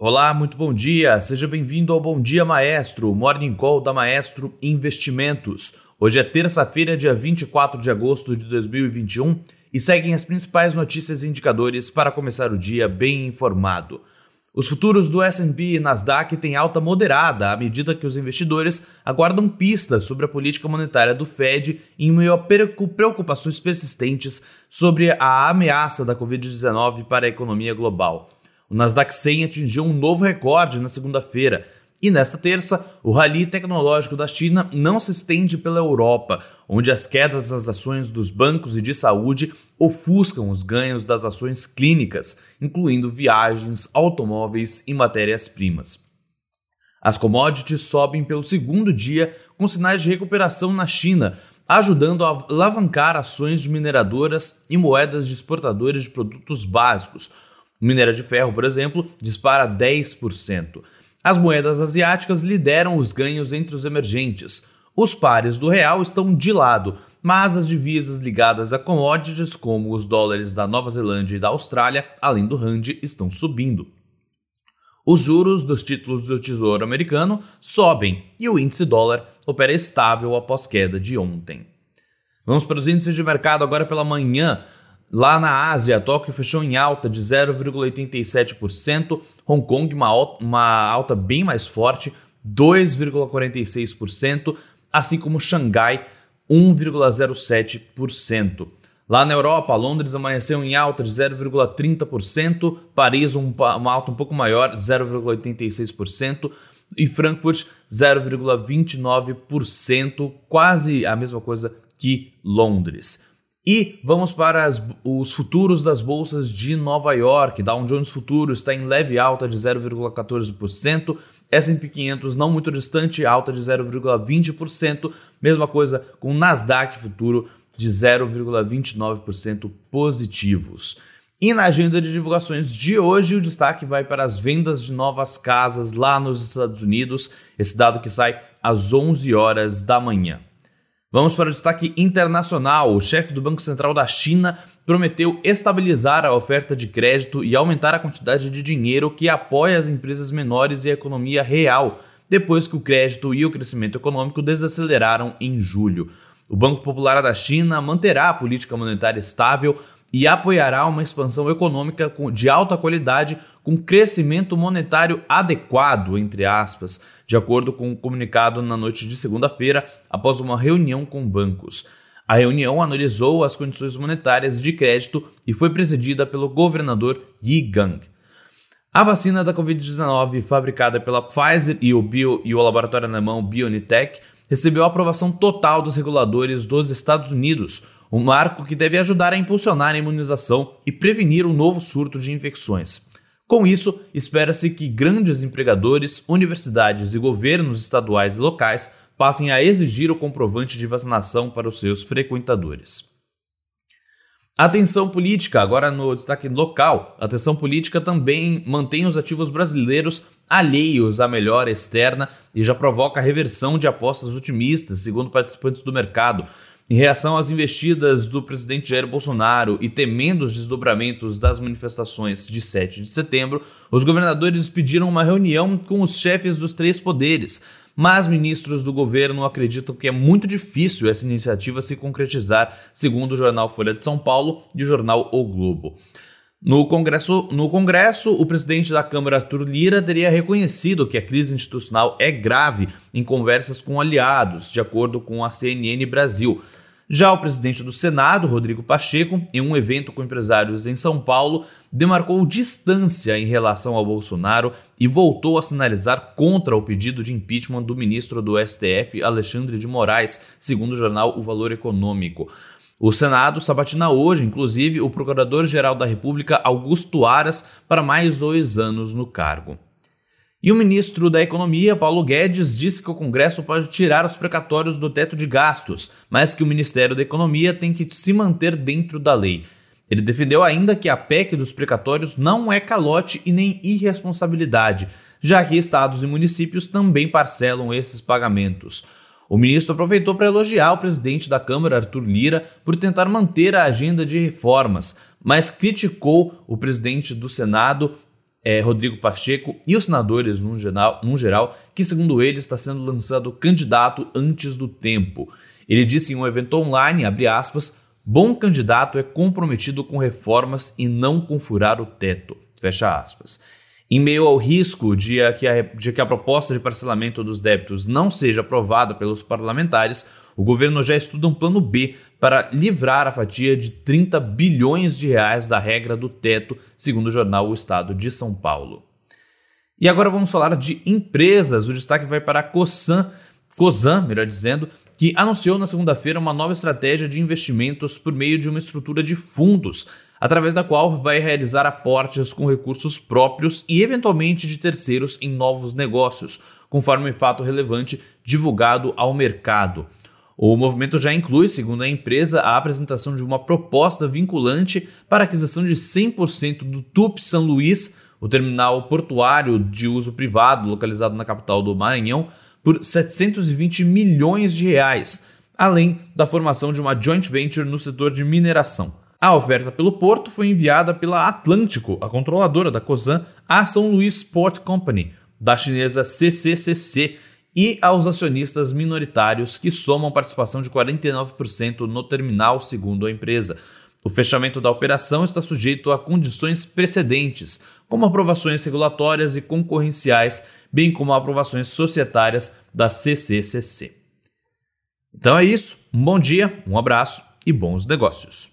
Olá, muito bom dia. Seja bem-vindo ao Bom Dia Maestro, Morning Call da Maestro Investimentos. Hoje é terça-feira, dia 24 de agosto de 2021 e seguem as principais notícias e indicadores para começar o dia bem informado. Os futuros do S&P e Nasdaq têm alta moderada à medida que os investidores aguardam pistas sobre a política monetária do Fed em meio a preocupações persistentes sobre a ameaça da Covid-19 para a economia global. O Nasdaq 100 atingiu um novo recorde na segunda-feira. E nesta terça, o rally tecnológico da China não se estende pela Europa, onde as quedas nas ações dos bancos e de saúde ofuscam os ganhos das ações clínicas, incluindo viagens, automóveis e matérias-primas. As commodities sobem pelo segundo dia, com sinais de recuperação na China, ajudando a alavancar ações de mineradoras e moedas de exportadores de produtos básicos, o minério de ferro, por exemplo, dispara 10%. As moedas asiáticas lideram os ganhos entre os emergentes. Os pares do real estão de lado, mas as divisas ligadas a commodities, como os dólares da Nova Zelândia e da Austrália, além do rand, estão subindo. Os juros dos títulos do Tesouro Americano sobem e o índice dólar opera estável após queda de ontem. Vamos para os índices de mercado agora pela manhã. Lá na Ásia, Tóquio fechou em alta de 0,87%, Hong Kong uma, uma alta bem mais forte, 2,46%, assim como Xangai, 1,07%. Lá na Europa, Londres amanheceu em alta de 0,30%, Paris um, uma alta um pouco maior, 0,86%, e Frankfurt 0,29%, quase a mesma coisa que Londres. E vamos para as, os futuros das bolsas de Nova York. Dow Jones Futuro está em leve alta de 0,14%. S&P 500 não muito distante, alta de 0,20%. Mesma coisa com Nasdaq Futuro de 0,29% positivos. E na agenda de divulgações de hoje, o destaque vai para as vendas de novas casas lá nos Estados Unidos, esse dado que sai às 11 horas da manhã. Vamos para o destaque internacional. O chefe do Banco Central da China prometeu estabilizar a oferta de crédito e aumentar a quantidade de dinheiro que apoia as empresas menores e a economia real, depois que o crédito e o crescimento econômico desaceleraram em julho. O Banco Popular da China manterá a política monetária estável e apoiará uma expansão econômica de alta qualidade com crescimento monetário adequado, entre aspas, de acordo com o um comunicado na noite de segunda-feira, após uma reunião com bancos. A reunião analisou as condições monetárias de crédito e foi presidida pelo governador Yi Gang. A vacina da Covid-19, fabricada pela Pfizer e o, bio, e o laboratório alemão BioNTech, recebeu a aprovação total dos reguladores dos Estados Unidos, um marco que deve ajudar a impulsionar a imunização e prevenir um novo surto de infecções. Com isso, espera-se que grandes empregadores, universidades e governos estaduais e locais passem a exigir o comprovante de vacinação para os seus frequentadores. Atenção política, agora no destaque local. Atenção política também mantém os ativos brasileiros alheios à melhora externa e já provoca reversão de apostas otimistas, segundo participantes do mercado. Em reação às investidas do presidente Jair Bolsonaro e temendo os desdobramentos das manifestações de 7 de setembro, os governadores pediram uma reunião com os chefes dos três poderes, mas ministros do governo acreditam que é muito difícil essa iniciativa se concretizar, segundo o jornal Folha de São Paulo e o jornal O Globo. No Congresso, no Congresso, o presidente da Câmara, Arthur Lira, teria reconhecido que a crise institucional é grave em conversas com aliados, de acordo com a CNN Brasil. Já o presidente do Senado, Rodrigo Pacheco, em um evento com empresários em São Paulo, demarcou distância em relação ao Bolsonaro e voltou a sinalizar contra o pedido de impeachment do ministro do STF, Alexandre de Moraes, segundo o jornal O Valor Econômico. O Senado sabatina hoje, inclusive, o Procurador-Geral da República, Augusto Aras, para mais dois anos no cargo. E o ministro da Economia, Paulo Guedes, disse que o Congresso pode tirar os precatórios do teto de gastos, mas que o Ministério da Economia tem que se manter dentro da lei. Ele defendeu ainda que a PEC dos precatórios não é calote e nem irresponsabilidade, já que estados e municípios também parcelam esses pagamentos. O ministro aproveitou para elogiar o presidente da Câmara, Arthur Lira, por tentar manter a agenda de reformas, mas criticou o presidente do Senado é, Rodrigo Pacheco e os senadores, no geral, geral, que, segundo ele, está sendo lançado candidato antes do tempo. Ele disse em um evento online, aspas, bom candidato é comprometido com reformas e não com furar o teto, fecha aspas. Em meio ao risco de que, a, de que a proposta de parcelamento dos débitos não seja aprovada pelos parlamentares, o governo já estuda um plano B para livrar a fatia de 30 bilhões de reais da regra do teto, segundo o jornal O Estado de São Paulo. E agora vamos falar de empresas. O destaque vai para a Cosan, Cosan, melhor dizendo, que anunciou na segunda-feira uma nova estratégia de investimentos por meio de uma estrutura de fundos através da qual vai realizar aportes com recursos próprios e eventualmente de terceiros em novos negócios, conforme fato relevante divulgado ao mercado. O movimento já inclui, segundo a empresa, a apresentação de uma proposta vinculante para a aquisição de 100% do TUP São Luís, o terminal portuário de uso privado localizado na capital do Maranhão, por 720 milhões de reais, além da formação de uma joint venture no setor de mineração. A oferta pelo porto foi enviada pela Atlântico, a controladora da Cosan, à São Luís Port Company, da chinesa CCCC, e aos acionistas minoritários que somam participação de 49% no terminal, segundo a empresa. O fechamento da operação está sujeito a condições precedentes, como aprovações regulatórias e concorrenciais, bem como aprovações societárias da CCCC. Então é isso, um bom dia, um abraço e bons negócios.